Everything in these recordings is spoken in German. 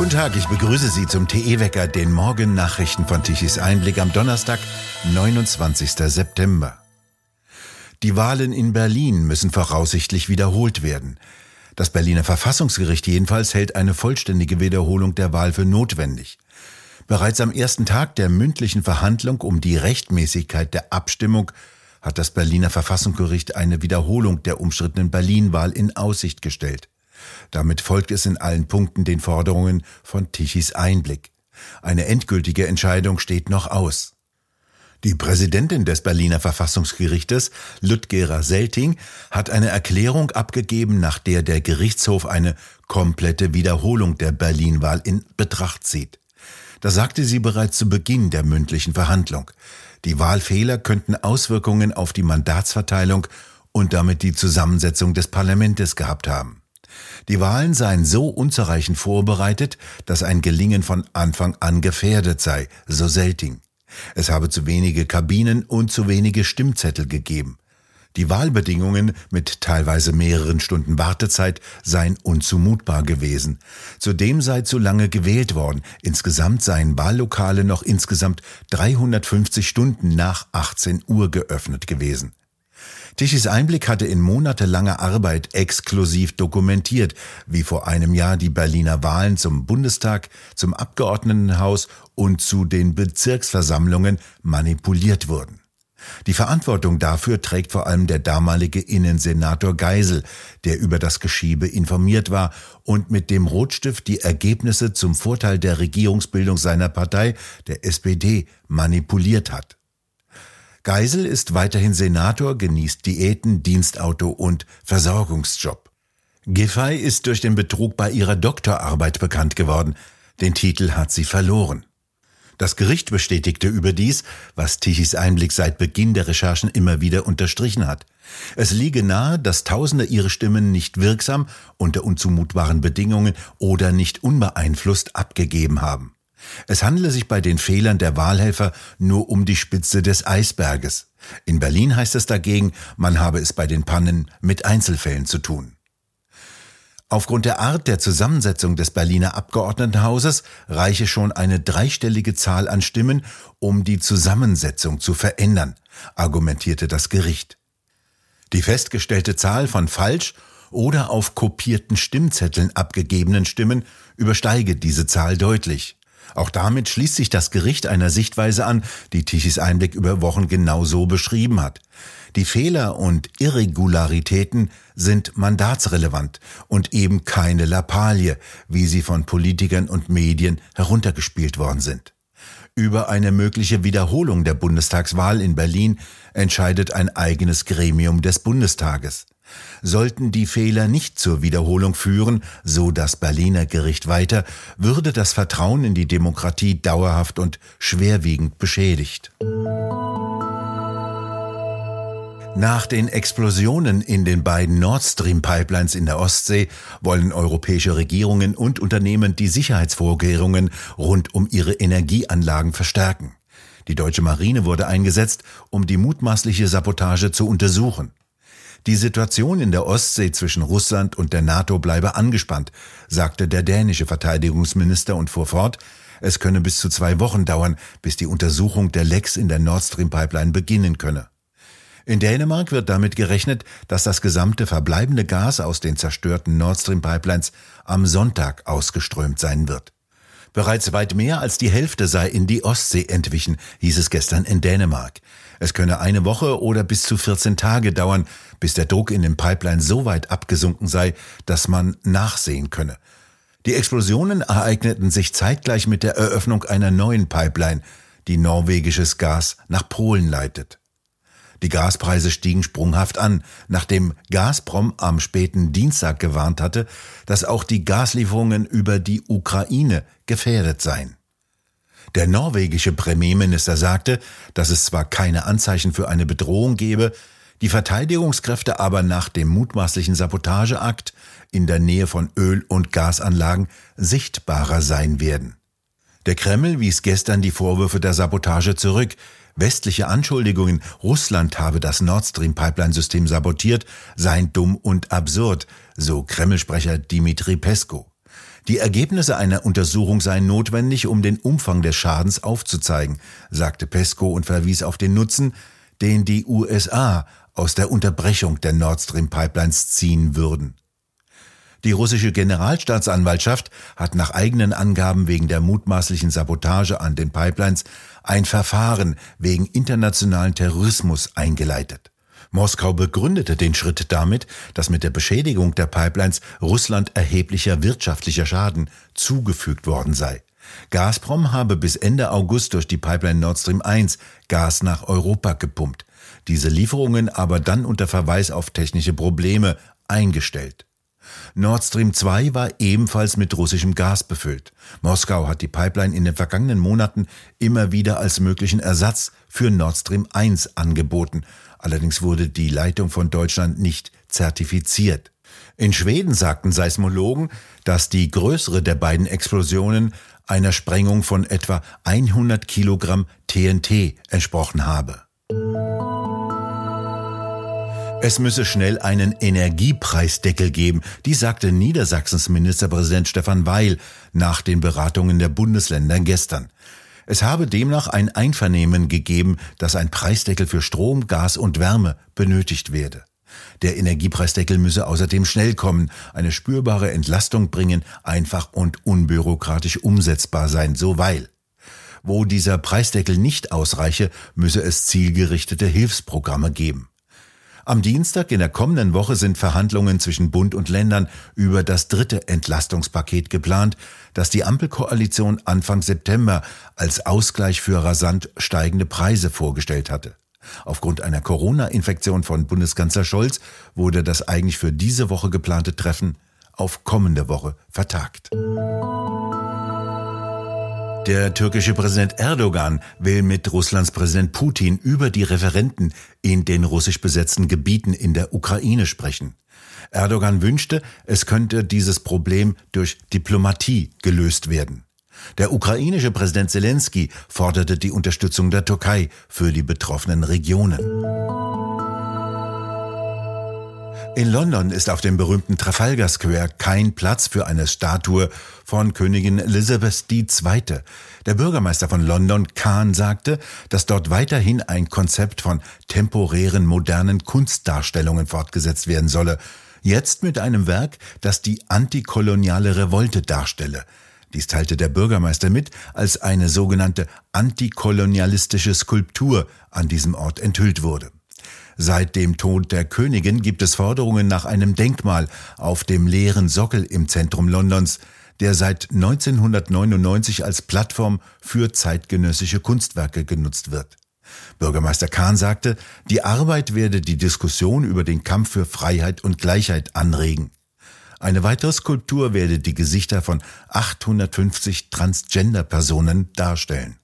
Guten Tag, ich begrüße Sie zum TE-Wecker, den Morgennachrichten von Tichys Einblick am Donnerstag, 29. September. Die Wahlen in Berlin müssen voraussichtlich wiederholt werden. Das Berliner Verfassungsgericht jedenfalls hält eine vollständige Wiederholung der Wahl für notwendig. Bereits am ersten Tag der mündlichen Verhandlung um die Rechtmäßigkeit der Abstimmung hat das Berliner Verfassungsgericht eine Wiederholung der umstrittenen Berlin-Wahl in Aussicht gestellt. Damit folgt es in allen Punkten den Forderungen von Tichys Einblick. Eine endgültige Entscheidung steht noch aus. Die Präsidentin des Berliner Verfassungsgerichtes, Ludgera Selting, hat eine Erklärung abgegeben, nach der der Gerichtshof eine komplette Wiederholung der Berlin-Wahl in Betracht zieht. Das sagte sie bereits zu Beginn der mündlichen Verhandlung. Die Wahlfehler könnten Auswirkungen auf die Mandatsverteilung und damit die Zusammensetzung des Parlaments gehabt haben. Die Wahlen seien so unzureichend vorbereitet, dass ein Gelingen von Anfang an gefährdet sei, so Selting. Es habe zu wenige Kabinen und zu wenige Stimmzettel gegeben. Die Wahlbedingungen mit teilweise mehreren Stunden Wartezeit seien unzumutbar gewesen. Zudem sei zu lange gewählt worden. Insgesamt seien Wahllokale noch insgesamt 350 Stunden nach 18 Uhr geöffnet gewesen. Tischis Einblick hatte in monatelanger Arbeit exklusiv dokumentiert, wie vor einem Jahr die Berliner Wahlen zum Bundestag, zum Abgeordnetenhaus und zu den Bezirksversammlungen manipuliert wurden. Die Verantwortung dafür trägt vor allem der damalige Innensenator Geisel, der über das Geschiebe informiert war und mit dem Rotstift die Ergebnisse zum Vorteil der Regierungsbildung seiner Partei, der SPD, manipuliert hat. Geisel ist weiterhin Senator, genießt Diäten, Dienstauto und Versorgungsjob. Giffey ist durch den Betrug bei ihrer Doktorarbeit bekannt geworden. Den Titel hat sie verloren. Das Gericht bestätigte überdies, was Tichys Einblick seit Beginn der Recherchen immer wieder unterstrichen hat. Es liege nahe, dass Tausende ihre Stimmen nicht wirksam, unter unzumutbaren Bedingungen oder nicht unbeeinflusst abgegeben haben. Es handele sich bei den Fehlern der Wahlhelfer nur um die Spitze des Eisberges. In Berlin heißt es dagegen, man habe es bei den Pannen mit Einzelfällen zu tun. Aufgrund der Art der Zusammensetzung des Berliner Abgeordnetenhauses reiche schon eine dreistellige Zahl an Stimmen, um die Zusammensetzung zu verändern, argumentierte das Gericht. Die festgestellte Zahl von falsch oder auf kopierten Stimmzetteln abgegebenen Stimmen übersteige diese Zahl deutlich. Auch damit schließt sich das Gericht einer Sichtweise an, die Tichys Einblick über Wochen genau so beschrieben hat. Die Fehler und Irregularitäten sind mandatsrelevant und eben keine Lappalie, wie sie von Politikern und Medien heruntergespielt worden sind. Über eine mögliche Wiederholung der Bundestagswahl in Berlin entscheidet ein eigenes Gremium des Bundestages. Sollten die Fehler nicht zur Wiederholung führen, so das Berliner Gericht weiter, würde das Vertrauen in die Demokratie dauerhaft und schwerwiegend beschädigt. Nach den Explosionen in den beiden Nord Stream Pipelines in der Ostsee wollen europäische Regierungen und Unternehmen die Sicherheitsvorkehrungen rund um ihre Energieanlagen verstärken. Die deutsche Marine wurde eingesetzt, um die mutmaßliche Sabotage zu untersuchen. Die Situation in der Ostsee zwischen Russland und der NATO bleibe angespannt, sagte der dänische Verteidigungsminister und fuhr fort, es könne bis zu zwei Wochen dauern, bis die Untersuchung der Lecks in der Nord Stream Pipeline beginnen könne. In Dänemark wird damit gerechnet, dass das gesamte verbleibende Gas aus den zerstörten Nord Stream Pipelines am Sonntag ausgeströmt sein wird. Bereits weit mehr als die Hälfte sei in die Ostsee entwichen, hieß es gestern in Dänemark. Es könne eine Woche oder bis zu 14 Tage dauern, bis der Druck in den Pipeline so weit abgesunken sei, dass man nachsehen könne. Die Explosionen ereigneten sich zeitgleich mit der Eröffnung einer neuen Pipeline, die norwegisches Gas nach Polen leitet. Die Gaspreise stiegen sprunghaft an, nachdem Gazprom am späten Dienstag gewarnt hatte, dass auch die Gaslieferungen über die Ukraine gefährdet seien. Der norwegische Premierminister sagte, dass es zwar keine Anzeichen für eine Bedrohung gebe, die Verteidigungskräfte aber nach dem mutmaßlichen Sabotageakt in der Nähe von Öl- und Gasanlagen sichtbarer sein werden. Der Kreml wies gestern die Vorwürfe der Sabotage zurück. Westliche Anschuldigungen, Russland habe das Nord Stream Pipeline-System sabotiert, seien dumm und absurd, so Kremlsprecher Dimitri Pesko. Die Ergebnisse einer Untersuchung seien notwendig, um den Umfang des Schadens aufzuzeigen, sagte Pesco und verwies auf den Nutzen, den die USA aus der Unterbrechung der Nord Stream Pipelines ziehen würden. Die russische Generalstaatsanwaltschaft hat nach eigenen Angaben wegen der mutmaßlichen Sabotage an den Pipelines ein Verfahren wegen internationalen Terrorismus eingeleitet. Moskau begründete den Schritt damit, dass mit der Beschädigung der Pipelines Russland erheblicher wirtschaftlicher Schaden zugefügt worden sei. Gazprom habe bis Ende August durch die Pipeline Nord Stream 1 Gas nach Europa gepumpt, diese Lieferungen aber dann unter Verweis auf technische Probleme eingestellt. Nord Stream 2 war ebenfalls mit russischem Gas befüllt. Moskau hat die Pipeline in den vergangenen Monaten immer wieder als möglichen Ersatz für Nord Stream 1 angeboten. Allerdings wurde die Leitung von Deutschland nicht zertifiziert. In Schweden sagten Seismologen, dass die größere der beiden Explosionen einer Sprengung von etwa 100 Kilogramm TNT entsprochen habe. Es müsse schnell einen Energiepreisdeckel geben, die sagte Niedersachsens Ministerpräsident Stefan Weil nach den Beratungen der Bundesländer gestern. Es habe demnach ein Einvernehmen gegeben, dass ein Preisdeckel für Strom, Gas und Wärme benötigt werde. Der Energiepreisdeckel müsse außerdem schnell kommen, eine spürbare Entlastung bringen, einfach und unbürokratisch umsetzbar sein, so Weil. Wo dieser Preisdeckel nicht ausreiche, müsse es zielgerichtete Hilfsprogramme geben. Am Dienstag in der kommenden Woche sind Verhandlungen zwischen Bund und Ländern über das dritte Entlastungspaket geplant, das die Ampelkoalition Anfang September als Ausgleich für rasant steigende Preise vorgestellt hatte. Aufgrund einer Corona-Infektion von Bundeskanzler Scholz wurde das eigentlich für diese Woche geplante Treffen auf kommende Woche vertagt. Der türkische Präsident Erdogan will mit Russlands Präsident Putin über die Referenten in den russisch besetzten Gebieten in der Ukraine sprechen. Erdogan wünschte, es könnte dieses Problem durch Diplomatie gelöst werden. Der ukrainische Präsident Zelensky forderte die Unterstützung der Türkei für die betroffenen Regionen. In London ist auf dem berühmten Trafalgar Square kein Platz für eine Statue von Königin Elizabeth II. Der Bürgermeister von London, Khan, sagte, dass dort weiterhin ein Konzept von temporären modernen Kunstdarstellungen fortgesetzt werden solle. Jetzt mit einem Werk, das die antikoloniale Revolte darstelle. Dies teilte der Bürgermeister mit, als eine sogenannte antikolonialistische Skulptur an diesem Ort enthüllt wurde. Seit dem Tod der Königin gibt es Forderungen nach einem Denkmal auf dem leeren Sockel im Zentrum Londons, der seit 1999 als Plattform für zeitgenössische Kunstwerke genutzt wird. Bürgermeister Kahn sagte, die Arbeit werde die Diskussion über den Kampf für Freiheit und Gleichheit anregen. Eine weitere Skulptur werde die Gesichter von 850 Transgender-Personen darstellen.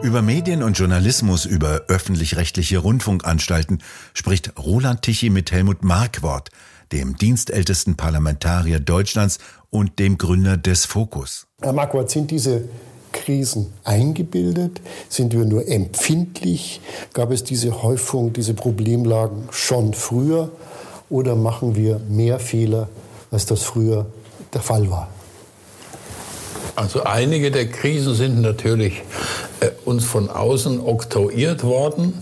Über Medien und Journalismus, über öffentlich-rechtliche Rundfunkanstalten spricht Roland Tichy mit Helmut Markwort, dem dienstältesten Parlamentarier Deutschlands und dem Gründer des Fokus. Herr Markwort, sind diese Krisen eingebildet? Sind wir nur empfindlich? Gab es diese Häufung, diese Problemlagen schon früher? Oder machen wir mehr Fehler, als das früher der Fall war? Also einige der Krisen sind natürlich uns von außen oktroyiert worden.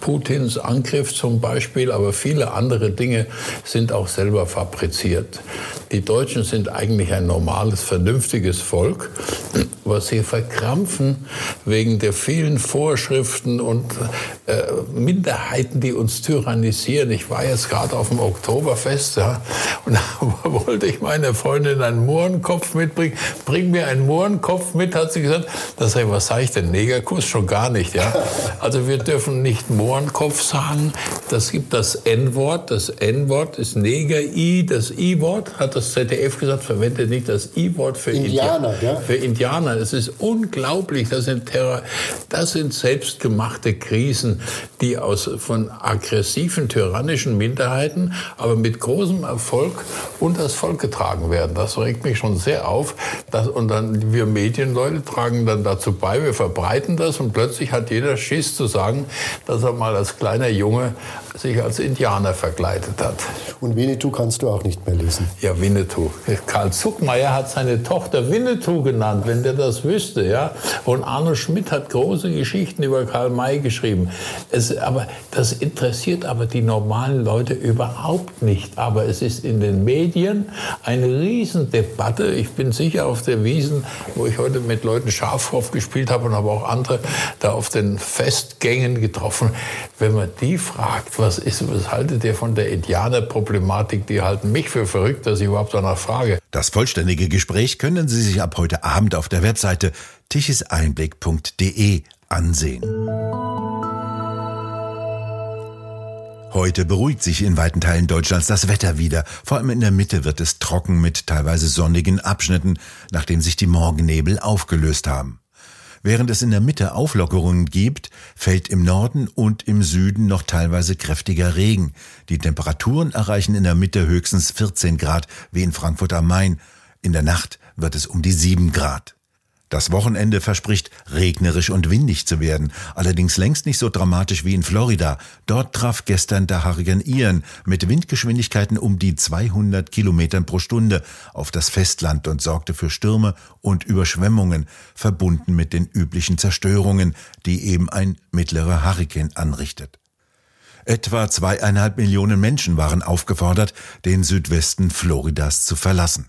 Putins Angriff zum Beispiel, aber viele andere Dinge sind auch selber fabriziert. Die Deutschen sind eigentlich ein normales, vernünftiges Volk, was sie verkrampfen wegen der vielen Vorschriften und äh, Minderheiten, die uns tyrannisieren. Ich war jetzt gerade auf dem Oktoberfest ja, und da wollte ich meiner Freundin einen Mohrenkopf mitbringen. Bring mir einen Mohrenkopf mit, hat sie gesagt. Da sag ich, was sage ich denn? Negerkuss? Schon gar nicht. Ja? Also wir dürfen nicht Mohrenkopf sagen. Das gibt das N-Wort. Das N-Wort ist Neger-I. Das I-Wort hat das ZDF gesagt, verwendet nicht das I-Wort für Indianer. Indianer ja? Für Indianer es ist unglaublich. Das sind, Terror, das sind selbstgemachte Krisen, die aus, von aggressiven, tyrannischen Minderheiten, aber mit großem Erfolg unter das Volk getragen werden. Das regt mich schon sehr auf. Dass, und dann wir Medienleute tragen dann dazu bei, wir verbreiten das und plötzlich hat jeder Schiss zu sagen, dass er mal als kleiner Junge sich als Indianer verkleidet hat. Und Winnetou kannst du auch nicht mehr lesen. Ja, Winnetou. Karl Zuckmeier hat seine Tochter Winnetou genannt, wenn der das wüsste, ja. Und Arno Schmidt hat große Geschichten über Karl May geschrieben. Es, aber das interessiert aber die normalen Leute überhaupt nicht. Aber es ist in den Medien eine Riesendebatte. Ich bin sicher auf der Wiesen, wo ich heute mit Leuten Schafhof gespielt habe und habe auch andere da auf den Festgängen getroffen. Wenn man die fragt, was ist, was haltet ihr von der Indianerproblematik? Die halten mich für verrückt, dass ich überhaupt danach frage. Das vollständige Gespräch können Sie sich ab heute Abend auf der Webseite tichiseinblick.de ansehen. Heute beruhigt sich in weiten Teilen Deutschlands das Wetter wieder. Vor allem in der Mitte wird es trocken mit teilweise sonnigen Abschnitten, nachdem sich die Morgennebel aufgelöst haben. Während es in der Mitte Auflockerungen gibt, fällt im Norden und im Süden noch teilweise kräftiger Regen. Die Temperaturen erreichen in der Mitte höchstens 14 Grad, wie in Frankfurt am Main. In der Nacht wird es um die 7 Grad. Das Wochenende verspricht regnerisch und windig zu werden, allerdings längst nicht so dramatisch wie in Florida. Dort traf gestern der Hurrikan Ian mit Windgeschwindigkeiten um die 200 Kilometern pro Stunde auf das Festland und sorgte für Stürme und Überschwemmungen, verbunden mit den üblichen Zerstörungen, die eben ein mittlerer Hurrikan anrichtet. Etwa zweieinhalb Millionen Menschen waren aufgefordert, den Südwesten Floridas zu verlassen.